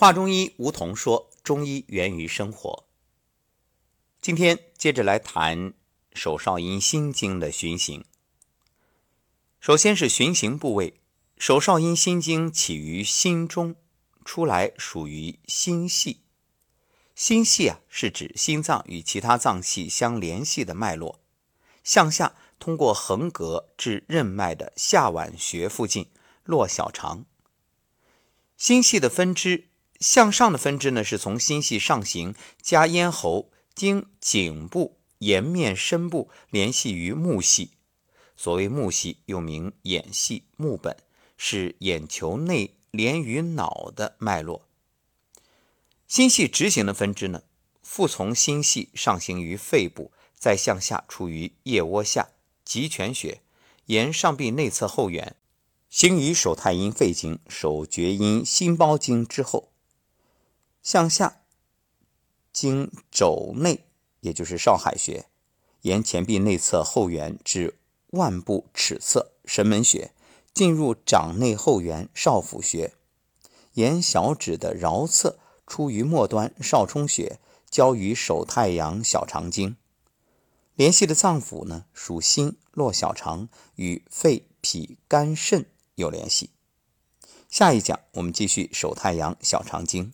华中医吴桐说：“中医源于生活。”今天接着来谈手少阴心经的循行。首先是循行部位，手少阴心经起于心中，出来属于心系。心系啊，是指心脏与其他脏器相联系的脉络，向下通过横膈至任脉的下脘穴附近落小肠。心系的分支。向上的分支呢，是从心系上行，加咽喉，经颈部、颜面、深部，联系于目系。所谓目系，又名眼系、目本，是眼球内连于脑的脉络。心系直行的分支呢，复从心系上行于肺部，再向下出于腋窝下极泉穴，沿上臂内侧后缘，行于手太阴肺经、手厥阴心包经之后。向下经肘内，也就是少海穴，沿前臂内侧后缘至腕部尺侧神门穴，进入掌内后缘少府穴，沿小指的桡侧出于末端少冲穴，交于手太阳小肠经。联系的脏腑呢，属心，络小肠，与肺、脾、肝、肾有联系。下一讲我们继续手太阳小肠经。